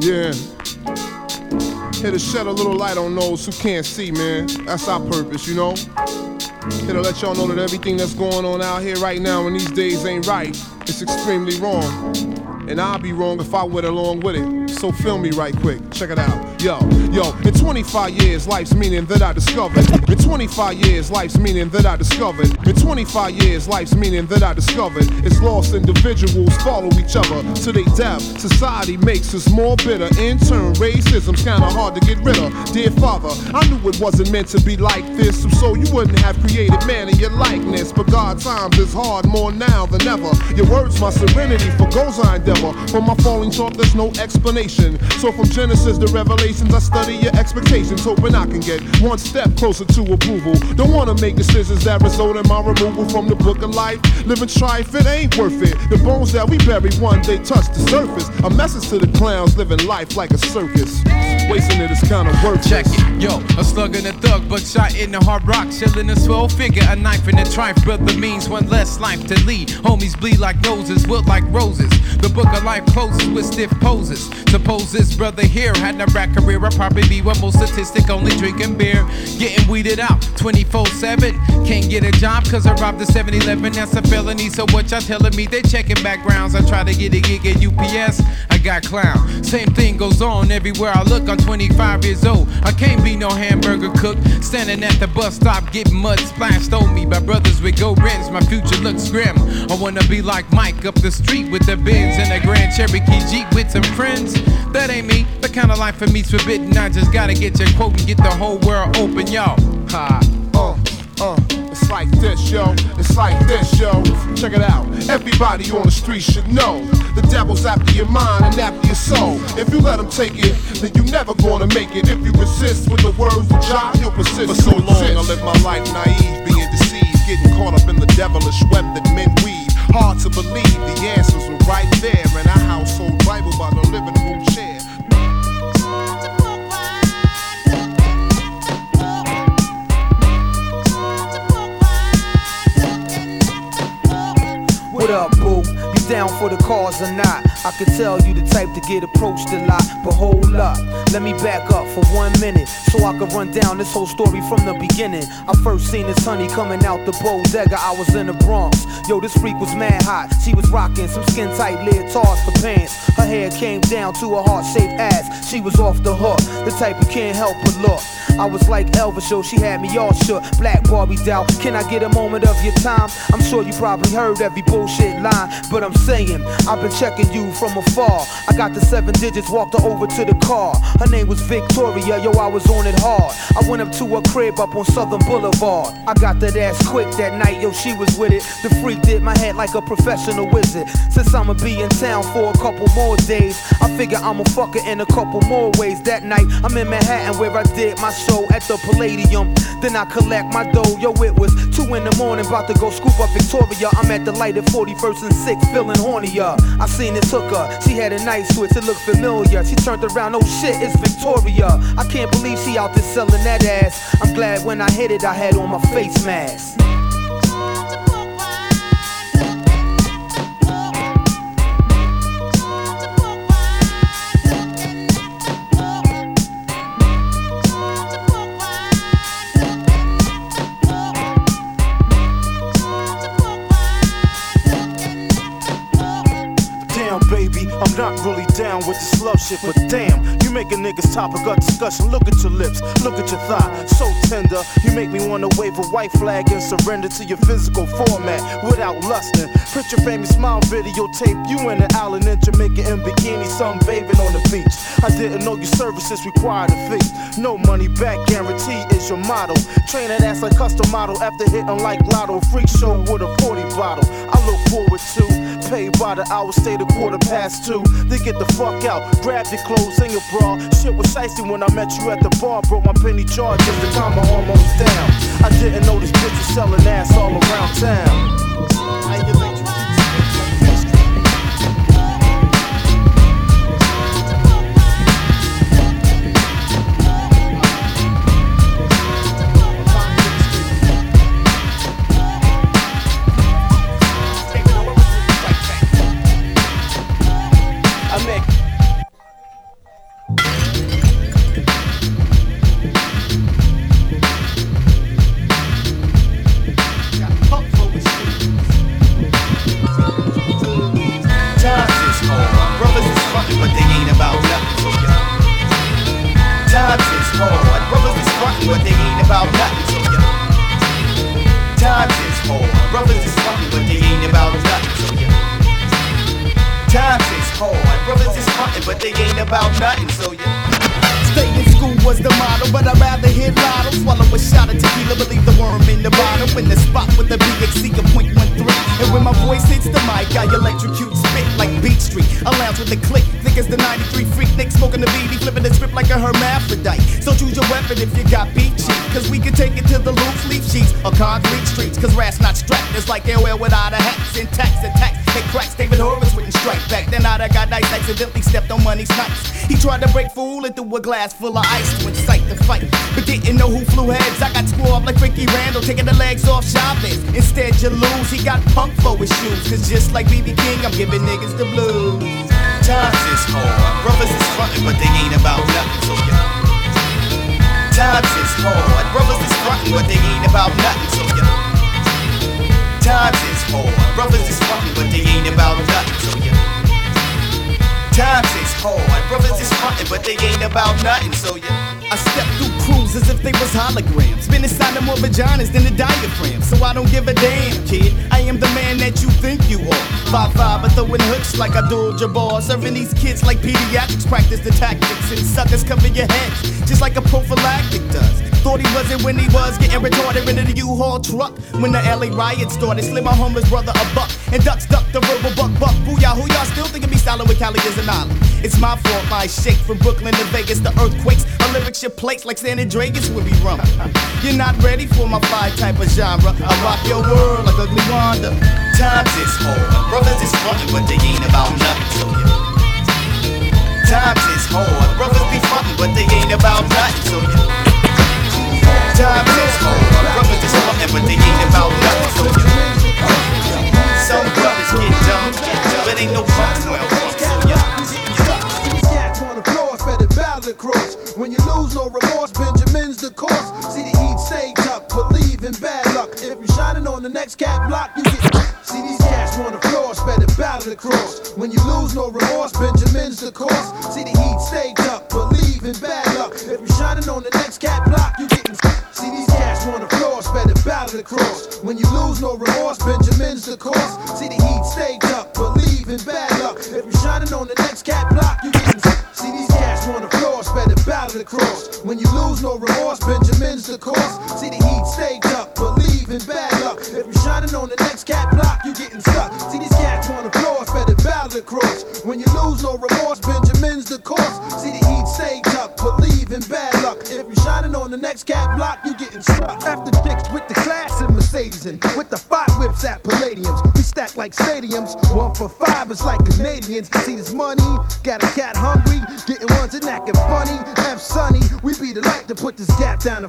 Yeah. Here to shed a little light on those who can't see, man. That's our purpose, you know? Here to let y'all know that everything that's going on out here right now in these days ain't right. It's extremely wrong. And I'd be wrong if I went along with it. So film me right quick. Check it out. Yo, yo, in 25 years, life's meaning that I discovered. In 25 years, life's meaning that I discovered. In 25 years, life's meaning that I discovered. is lost individuals follow each other to their death. Society makes us more bitter. In turn, racism's kinda hard to get rid of. Dear Father, I knew it wasn't meant to be like this, so you wouldn't have created man in your likeness. But God times is hard more now than ever. Your words, my serenity for goals I endeavor. For my falling short, there's no explanation. So from Genesis to Revelations, I study your expectations, hoping I can get one step closer to approval. Don't wanna make decisions that result in my removal from the book of life. Living strife, it ain't worth it. The bones that we bury one day touch the surface. A message to the clowns living life like a circus. Wasting it is kinda worthless. Check it, yo, a slug and a thug, but shot in the hard rock, chillin' a swell figure, a knife in the trife, brother means one less life to lead. Homies bleed like roses, wilt like roses. The book of life closes with stiff poses. Suppose this brother here had a rap career, I'd probably be one more statistic, only drinking beer, getting weeded out 24 7. Can't get a job cause I robbed the 7 Eleven, that's a felony. So what y'all telling me? They checking backgrounds. I try to get a gig at UPS, I got clown. Same thing goes on everywhere I look. I'm 25 years old, I can't be no hamburger cook. Standing at the bus stop, getting mud splashed on me by brothers with go rents. My future looks grim. I wanna be like Mike up the street with the Benz and a Grand Cherokee Jeep with some friends. That ain't me. The kind of life for me's forbidden. I just gotta get your quote and get the whole world open, y'all. Ha. Uh, uh, like this, yo. It's like this, yo. Check it out. Everybody on the street should know the devil's after your mind and after your soul. If you let him take it, then you never gonna make it. If you resist with the words of John, you'll persist. For so long, I lived my life naive, being deceived, getting caught up in the devilish web that men weave. Hard to believe the answers were right there in our household Bible by the living down for the cause or not? I could tell you the type to get approached a lot, but hold up. Let me back up for one minute so I can run down this whole story from the beginning. I first seen this honey coming out the bodega. I was in the Bronx. Yo, this freak was mad hot. She was rocking some skin tight leotards for pants. Her hair came down to a heart shaped ass. She was off the hook, the type you can't help but look. I was like Elvis, yo, she had me all shook. Black Barbie doll, can I get a moment of your time? I'm sure you probably heard every bullshit line, but I'm saying, I've been checking you from afar. I got the seven digits, walked her over to the car. Her name was Victoria, yo, I was on it hard. I went up to her crib up on Southern Boulevard. I got that ass quick that night, yo, she was with it. The freak did my head like a professional wizard. Since I'ma be in town for a couple more days, I figure I'ma fuck her in a couple more ways. That night, I'm in Manhattan where I did my show at the Palladium. Then I collect my dough, yo, it was two in the morning, about to go scoop up Victoria. I'm at the light at 41st and 6th, feeling hornier. I seen this she had a nice switch, it looked familiar. She turned around, oh shit, it's Victoria. I can't believe she out there selling that ass. I'm glad when I hit it, I had on my face mask. Not really down with this love shit, but damn, you make a nigga's topic of discussion. Look at your lips, look at your thigh, so tender. You make me wanna wave a white flag and surrender to your physical format without lusting. Your famous smile videotape, you in the island in Jamaica in bikini, sunbathing on the beach. I didn't know your services required a fee. No money back guarantee is your motto. Train that ass like custom model after hitting like lotto. Freak show with a 40 bottle. I look forward to paid by the hour, stay the quarter past two. Then get the fuck out, grab your clothes and your bra. Shit was shiesty when I met you at the bar. Broke my penny charges, the time I almost down. I didn't know this bitch was selling ass all around town. Hermaphrodite. So choose your weapon if you got beat. Cause we can take it to the loose leaf sheets or concrete streets. Cause rat's not strapped, it's like LL without a hat. Syntax attack, hit cracks, David Horowitz wouldn't strike back. Then I'd got nice, accidentally stepped on money's nights. He tried to break fool threw a glass full of ice to incite the fight. But didn't know who flew heads. I got squab like Ricky Randall, taking the legs off Chavez. Instead, you lose. He got punk for his shoes. Cause just like BB King, I'm giving niggas the blues. Times is hard, brothers is frontin', but they ain't about nothing. So yeah. Times is hard, brothers is frontin', but they ain't about nothing. So yeah. Times is hard, brothers is frontin', but they ain't about nothing. So yeah. Times is hard, brothers is frontin', but they ain't about nothing. So yeah. I step through crews as if they was holograms. Been inside of more vaginas than a diaphragm. So I don't give a damn, kid. I am the man that you think you are. Five five, but throwing hooks like I Abdul Jabbar. Serving these kids like pediatrics, practice the tactics. And suckers cover your heads, just like a prophylactic does. Thought he wasn't when he was getting retarded into the U-Haul truck. When the LA riot started, slid my homeless brother a buck. And ducks duck the verbal buck buck. Booyah, who y'all still thinking me styling with Cali is an island? It's my fault, my shake from Brooklyn to Vegas. The earthquakes, my lyrics your plates like San Andreas when we rum. You're not ready for my fire type of genre. I rock your world like ugly Wanda. Times is hard, brothers is frontin', but they ain't about nothing. So yeah. Times is hard, brothers be frontin', but they ain't about nothing. So yeah. Times is hard, brothers is frontin', but they ain't about nothing. So yeah. Some brothers get dumb, but ain't no fucks well from. So battle across. When you lose no remorse, Benjamin's the course. See the heat saved up, believe in bad on the next cat block, you get. See these cats on the floor, spread it battle across. When you lose no remorse, Benjamin's the course. See the heat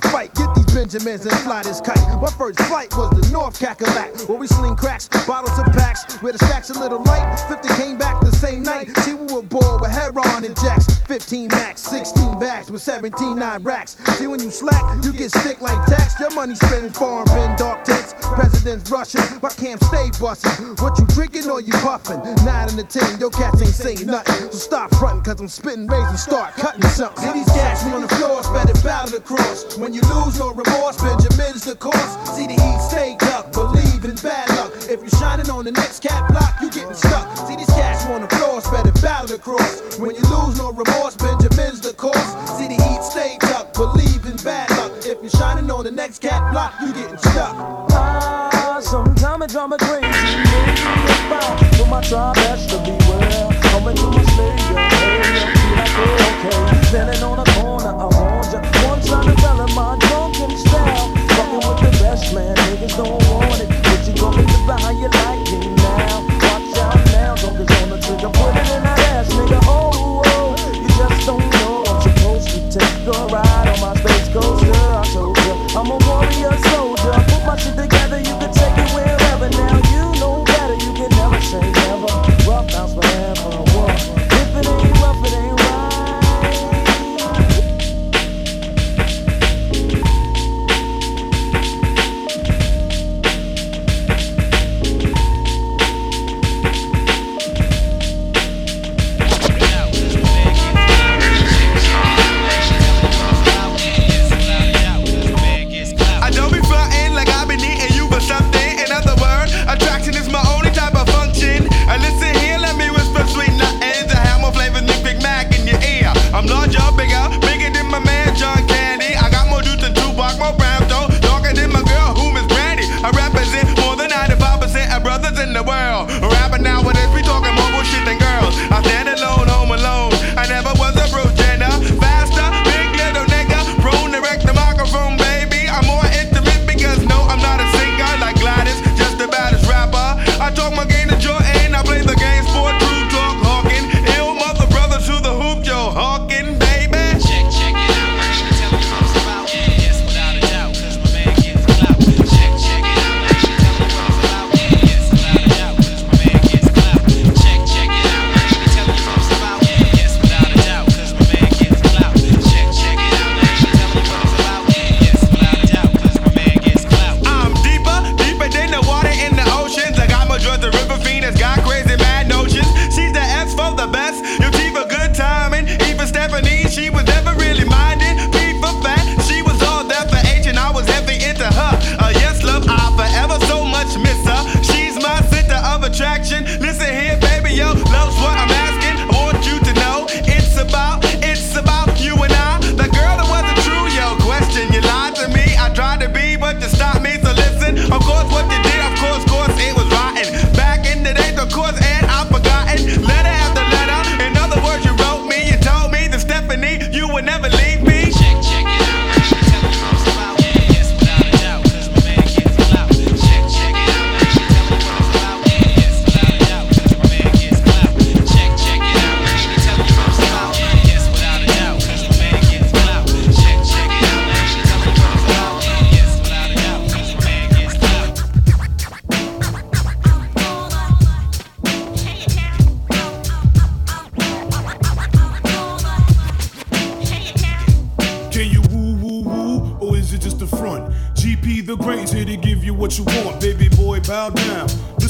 and fight. Get these Benjamins and fly this kite. My first flight was the North Cackalack, where we sling cracks, bottles of packs, where the stacks a little light. 50 came back the same night. See, we were bored with heron and jacks. 15 max, 16 bags with 17 nine racks. See, when you slack, you get sick like tax. Your money spending foreign bin dark tents. President's rushing, my camp stay bustin'. What you drinking or you puffin'? Nine in the ten, your cats ain't saying nothing. So stop frontin', cause I'm spitting razor, start cutting something. See these cats on the floor, it battle across. When you lose no remorse, Benjamin's the course. See the heat stayed up, believe in luck. If you're shining on the next cat block, you're getting stuck. See these cats on the floor, spread it battle across. When you lose no remorse, Benjamin's the course. See the heat stayed up, believe in bad luck. If you're shining on the next cat block, you're getting stuck. Ah, sometimes it drive me crazy. About for my tribe has to be well. Coming to my slave, yeah, okay. Standing on a corner, I want ya. To tell him my drunken style. Fucking with the best man, niggas don't want it. How you like it now. Of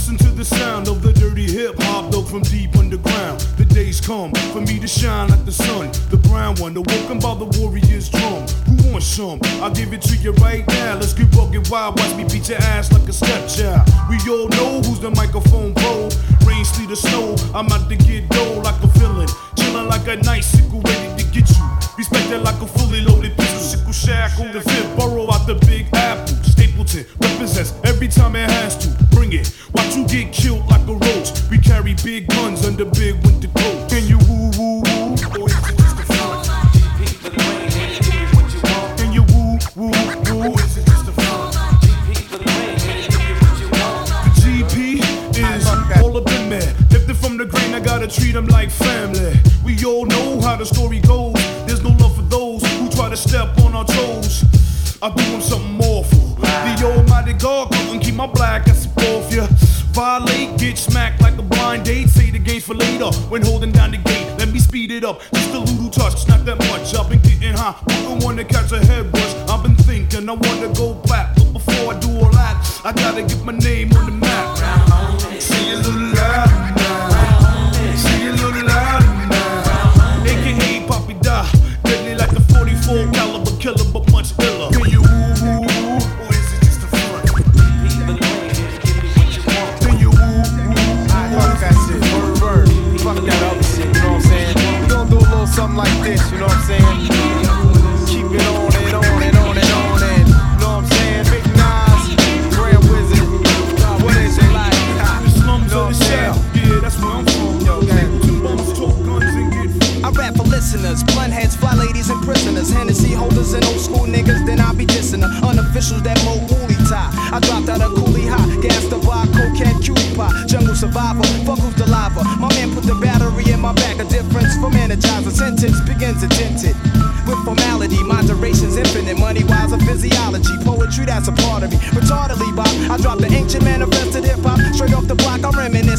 Listen to the sound of the dirty hip hop, though from deep underground. The days come for me to shine like the sun, the brown one, awoken by the warrior's drum. Who wants some? I'll give it to you right now. Let's get rugged wild, watch me beat your ass like a stepchild. We all know who's the microphone pro. Rain, sleet, or snow, I'm out to get dough like a villain. Chillin' like a nice sickle ready to get you. Respected like a fully loaded pistol. Sickle shack on the fifth borough out the Big Apple. Stapleton represents every time it has to. Bring it. Watch you get killed like a roach. We carry big guns under big winter coats. Can you woo woo woo? Is it just a front? Can you woo woo woo? Or is it just a? The GP is all up in. Lifted from the grain, I gotta treat them like family. We all know how the story goes. There's no love for those who try to step on our toes. I do them something my black ass off ya. Violate, get smacked like a blind date. Say the game's for later when holding down the gate. Let me speed it up, just a little touch, not that much. I've been getting high, wouldn't wanna catch a head rush. I've been thinking I wanna go black, but before I do all that, I gotta get my name on the her. Unofficials that mo woolly tie. I dropped out of Cooley High, gas the bar, cokehead, cutie pie. Jungle survivor, fuck who's the lava. My man put the battery in my back, a difference from energizer. Sentence begins to dent it. With formality, moderation's infinite. Money wise, a physiology. Poetry, that's a part of me. Retardedly, Bob, I dropped the ancient manifested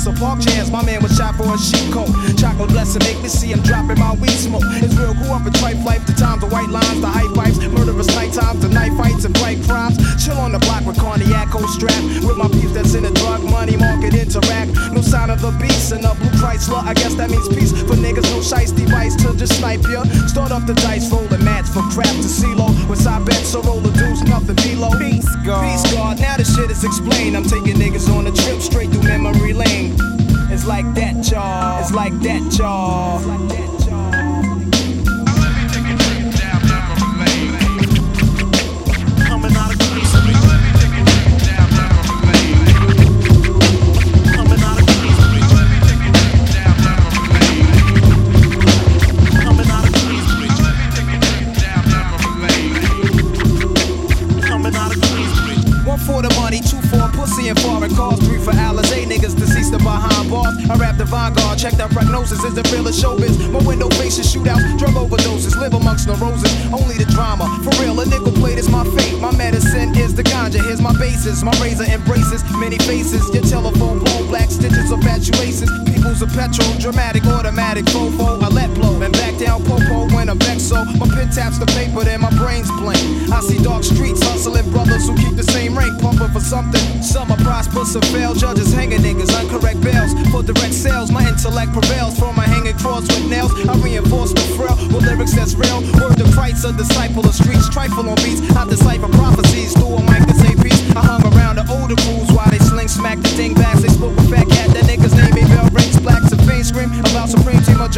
I'm reminiscing. Park chance, my man was shot for a sheep coat. Chocolate blessing, make me see him dropping my weed smoke. It's real, grew up in tripe life. The times, the white lines, the high pipes. Murderous night times, the night fights and bright crimes. Chill on the block with cognac, strap. With my peeps that's in the drug money market interact. No sign of the beast in a blue Chrysler. I guess that means peace for niggas. No shice device to just snipe ya. Start off the dice, rolling mats for crap to CeeLo. With side bets, so roll the deuce, nothing below. Peace, God. Peace, God. Now the shit is explained. I'm taking niggas on a trip straight through memory lane. It's like that, y'all. It's like that, y'all.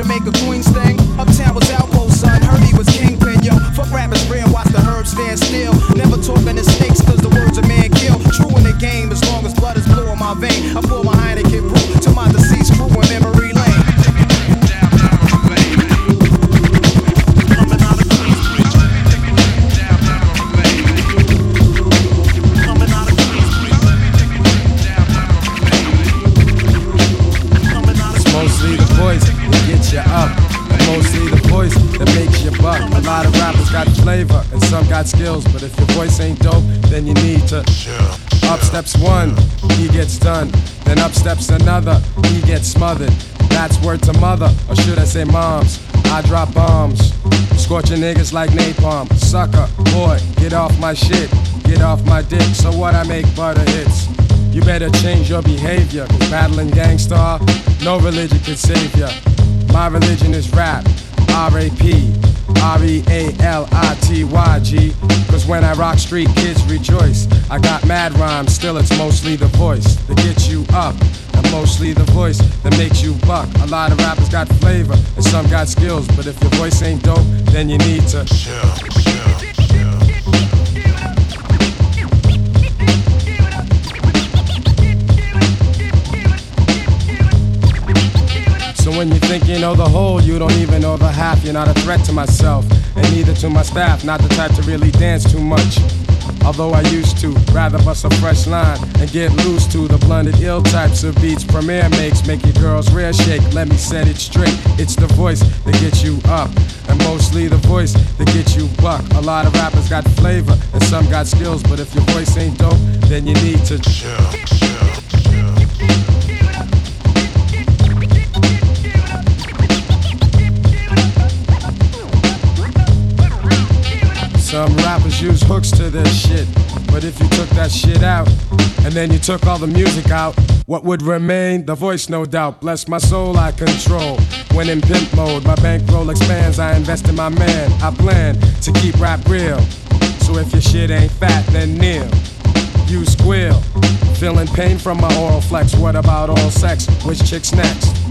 Jamaica steps one, he gets done. Then up steps another, he gets smothered. That's word to mother, or should I say moms? I drop bombs, scorching niggas like napalm. Sucker, boy, get off my shit, get off my dick. So what I make butter hits. You better change your behavior, cause battling Gang Starr, no religion can save ya. My religion is rap, R-A-P, R-E-A-L-I-T-Y-G. Cause when I rock street, kids rejoice. I got mad rhymes, still it's mostly the voice that gets you up. And mostly the voice that makes you buck. A lot of rappers got flavor, and some got skills. But if your voice ain't dope, then you need to chill, So when you think you know the whole, you don't even know the half. You're not a threat to myself, and neither to my staff. Not the type to really dance too much. Although I used to rather bust a fresh line and get loose to the blended ill types of beats Premier makes. Make your girls rear shake. Let me set it straight. It's the voice that gets you up, and mostly the voice that gets you buck. A lot of rappers got flavor and some got skills, but if your voice ain't dope, then you need to chill. Some rappers use hooks to their shit. But if you took that shit out, and then you took all the music out, what would remain? The voice, no doubt. Bless my soul, I control. When in pimp mode, my bankroll expands. I invest in my man. I plan to keep rap real. So if your shit ain't fat, then kneel. You squeal. Feeling pain from my oral flex. What about all sex? Which chick's next?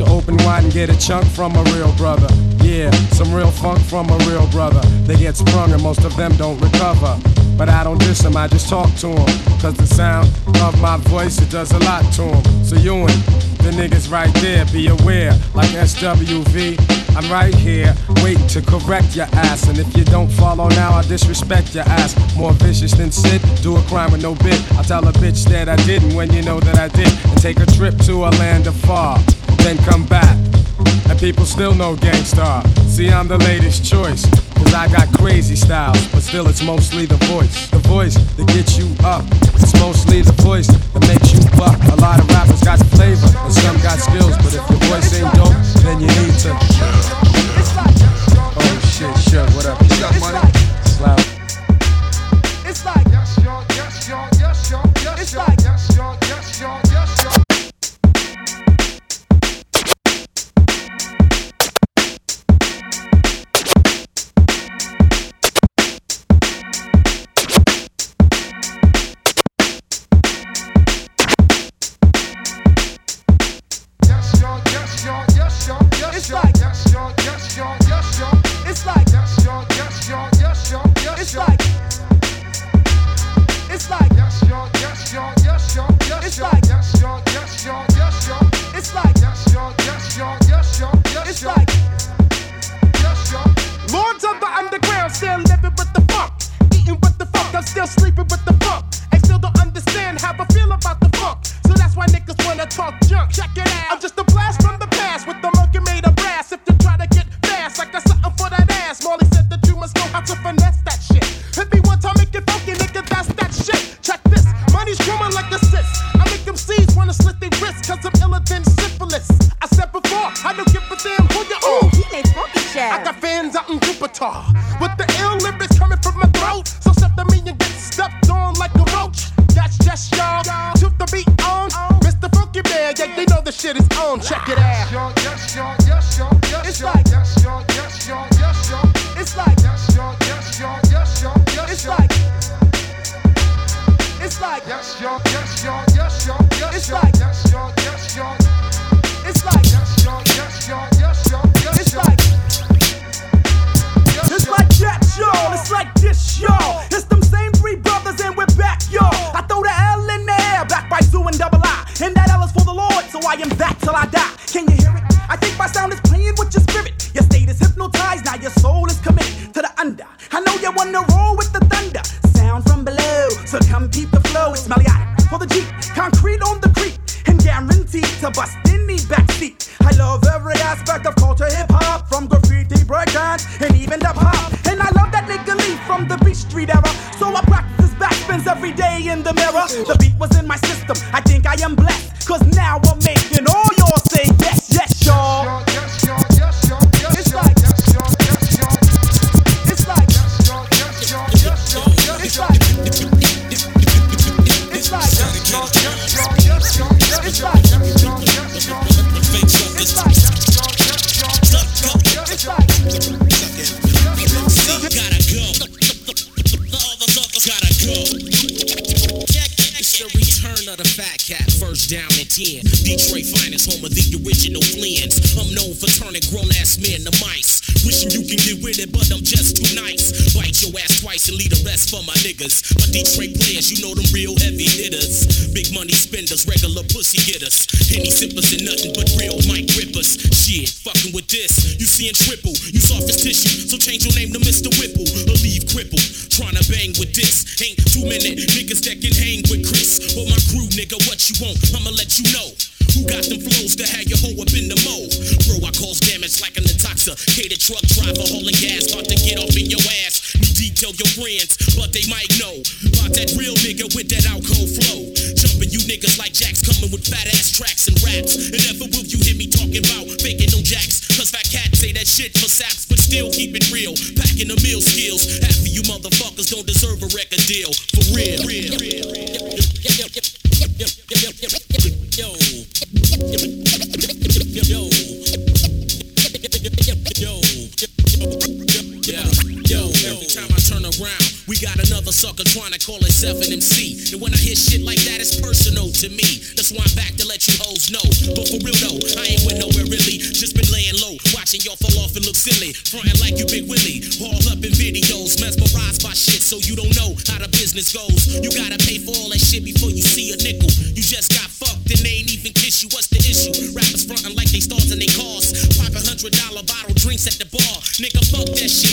To open wide and get a chunk from a real brother. Yeah, some real funk from a real brother. They get sprung and most of them don't recover. But I don't diss them, I just talk to them. Cause the sound of my voice, it does a lot to them. So you and the niggas right there, be aware. Like SWV, I'm right here, waiting to correct your ass. And if you don't follow now, I disrespect your ass. More vicious than Sid, do a crime with no bit. I tell a bitch that I didn't when you know that I did. And take a trip to a land afar, then come back. And people still know Gang Starr. See, I'm the latest choice. Cause I got crazy styles, but still it's mostly the voice. The voice that gets you up. It's mostly the voice that makes you buck. A lot of rappers got flavor, and some got skills, but if your voice ain't dope, then you need to. Oh shit, shut, what up? Shut money. It's It's like- yes, y'all, yes, y'all, yes, y'all. It's like, Yes, y'all, yes, y'all, yes, y'all, yes, it's like, it's like, Yes, y'all, yes, y'all, yes, y'all, yes, It's like- Yes, y'all, yes, y'all. it's like, Yes, y'all, yes, y'all, yes, y'all, yes, it's like. It's like that, y'all. It's like this, y'all. It's them same three brothers, and we're back, y'all. I throw the L in the air, back by Zoo and Double I. And that L is for the Lord, so I am that till I die. Can you hear it? I think my sound is with your spirit. Your state is hypnotized, now your soul is committed to the under. I know you wanna roll with the thunder. Sound from below, so come peep the flow. It's Meliatic for the Jeep, concrete on the creek, and guaranteed to bust any backseat. I love every aspect of culture, hip hop, from graffiti, breakdance, and even the pop. And I love that nigga Lee from the Beat Street era. So I practice backspins every day in the mirror. The beat was in my system. I think I am blessed, cause now I'm making all y'all say yes, and leave the rest for my niggas. My Detroit players, you know them real heavy hitters. Big money spenders, regular pussy getters. Henny sippers and nothing but real mic rippers. Shit, fucking with this, you seeing triple. You soft as tissue, so change your name to Mr. Whipple or leave crippled. Tryna bang with this, ain't two minute niggas that can hang with Chris or my crew, nigga. What you want? I'ma let you know. Who got them flows to have your hoe up in the mo? Bro, I cause damage like an intoxicated truck driver hauling gas, about to get off in your ass. Detail your friends, but they might know about that real nigga with that alcohol flow. Jumping you niggas like jacks coming with fat ass tracks and raps. And never will you hear me talking about faking no jacks. Cause fat cats say that shit for saps, but still keep it real. Packing the meal skills. Half of you motherfuckers don't deserve a record deal. Himself an MC. And when I hear shit like that, it's personal to me. That's why I'm back to let you hoes know. But for real though, I ain't went nowhere really. Just been laying low, watching y'all fall off and look silly. Frontin' like you Big Willie. All up in videos, mesmerized by shit, so you don't know how the business goes. You gotta pay for all that shit before you see a nickel. You just got fucked and they ain't even kiss you. What's the issue? Rappers frontin' like they stars in they cars. Poppin' hundred dollar bottle drinks at the bar. Nigga, fuck that shit.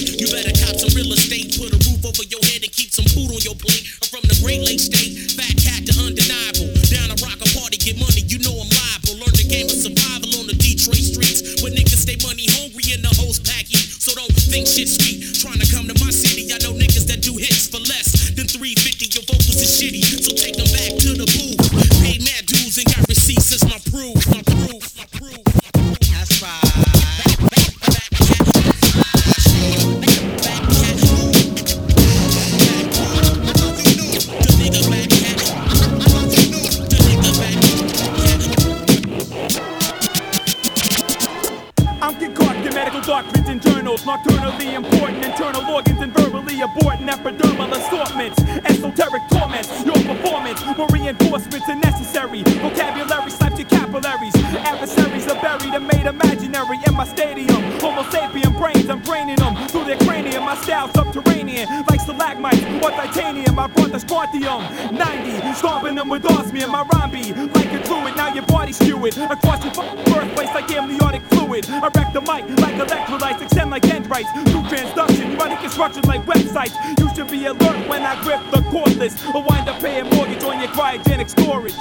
Vocabulary snipes your capillaries. Adversaries are buried and made imaginary in my stadium. Homo sapien brains, I'm draining them through their cranium. My style subterranean, like stalagmites or titanium. I brought the strontium 90, stomping them with osmium. My rhyme be like a druid, now your body skewered across your fucking birthplace like amniotic fluid. I wreck the mic like electrolytes, extend like dendrites. Through transduction, you running construction like websites. You should be alert when I grip the cordless or wind up paying mortgage on your cryogenic storage.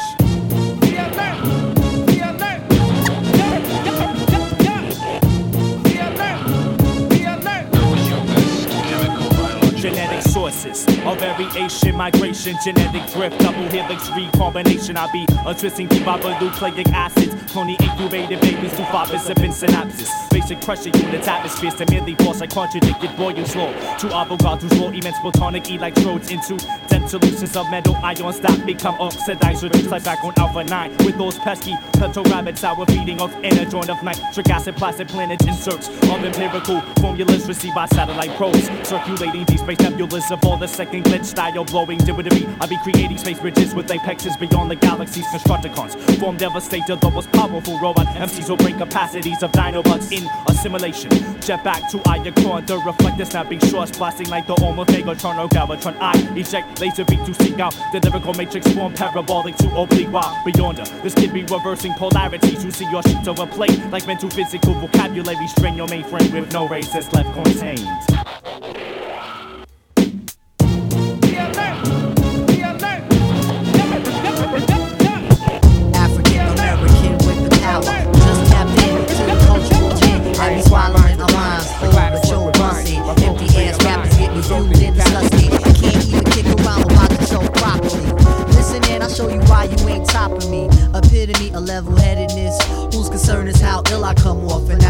Be variation, migration, genetic drift, double helix recombination. I be a twisting nucleic acids, cloning incubated babies to fathers and synapses. Basic pressure units, atmospheres to merely force like contradicted boil slow. To avogadro's raw immense photonic electrodes into dense solutions of metal ions that become oxidized like back on alpha 9 with those pesky petrol rabbits sour feeding of inner joint of nitric acid plastic planet inserts of empirical formulas received by satellite probes circulating space nebulas of all the second glitch style blowing derivative I be creating space bridges with apexes beyond the galaxy's constructicons form devastator the most powerful robot MCs will break capacities of dinobots in assimilation. Jet back to Iacon the reflector snapping shorts blasting like the Omega or oh, Galvatron I eject laser beat to seek out the lyrical matrix form parabolic to oblique. While beyond this kid be reversing polarities. You see your of a plate like mental physical vocabulary. Strain your mainframe with no racist left contained rappers get me fueled and. I can't even kick around show properly. Listen in, I'll show you why you ain't topping me. Epitome of level headedness. Whose concern is how ill I come off and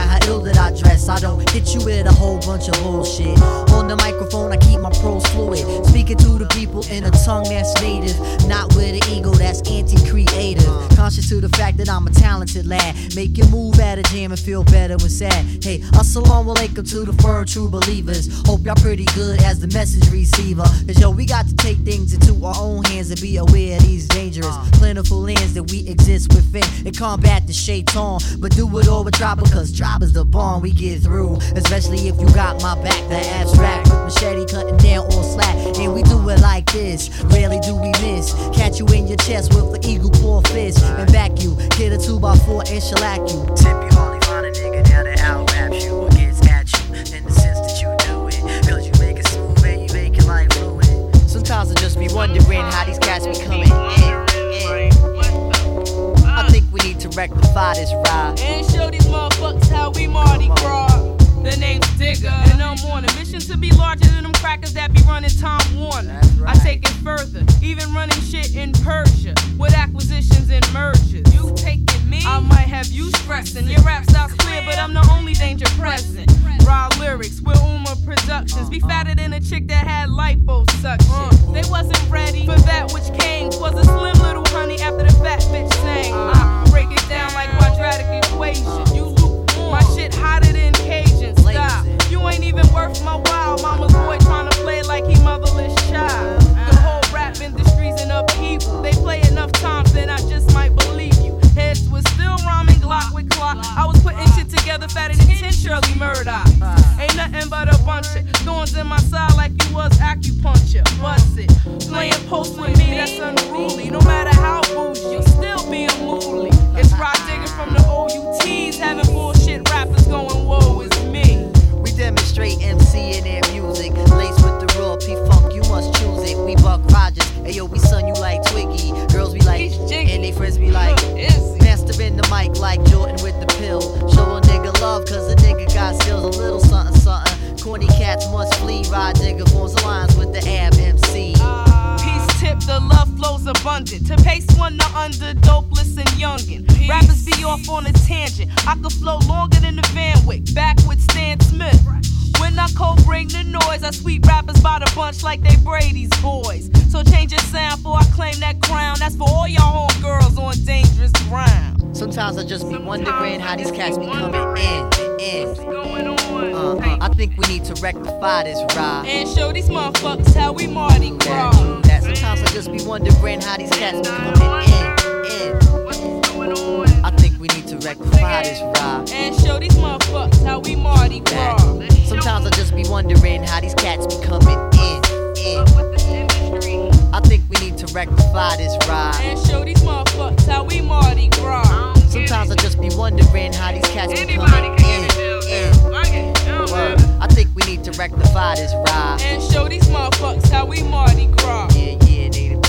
that I don't hit you with a whole bunch of bullshit. On the microphone, I keep my pros fluid. Speaking to the people in a tongue that's native. Not with an ego that's anti creative. Conscious to the fact that I'm a talented lad. Make you move at a jam and feel better when sad. Hey, assalamu alaikum to the firm true believers. Hope y'all pretty good as the message receiver. Cause yo, we got to take things into our own hands and be aware of these dangerous, plentiful lands that we exist within and combat the shaitan. But do it all with drop because drop is the bond we get through. Especially if you got my back, the abstract with machete cutting down on slack. And we do it like this. Rarely do we miss. Catch you in your chest with the eagle claw fist and back you. Hit a two by four and shellac you. Tip you hardly find a nigga now that out raps you or gets at you in the sense that you do it. Cause you make it smooth and you make it like fluid. Sometimes I just be wondering how these cats be coming we need to rectify this ride. And show these motherfuckers how we Mardi Gras. The name's Digger, and I'm on a mission to be larger than them crackers that be running Time Warner. I take it further, even running shit in Persia with acquisitions and mergers. You taking me? I might have you stressing. Your rap style's clear, but I'm the only danger present. Raw lyrics with Uma Productions. Be fatter than a chick that had liposuction. Uh-huh. They wasn't ready for that which came. Was a slim little honey after the fat bitch sang. I uh-huh. break it down like quadratic equation. You look, mm. my shit hotter than Cajun style. You ain't even worth my while. Mama's boy tryna play like he motherless child. Together fatter than 10 Shirley Murdock. Uh. Ain't nothing but a bunch of thorns in my side like you was acupuncture. Bust it. Playing post with me, that's unruly. To rectify this ride. And show these motherfuckers how we Mardi Gras. That sometimes I just be wondering how these cats be coming in, in. I think we need to rectify this ride. And show these motherfuckers how we Mardi Gras. Sometimes I just be wondering how these cats be coming in, in. I think we need to rectify this ride. And show these motherfuckers how we Mardi Gras. Sometimes I just be wondering how these cats be coming in, in. Word. I think we need to rectify this ride. And show these motherfuckers how we Mardi Gras. Yeah, yeah, they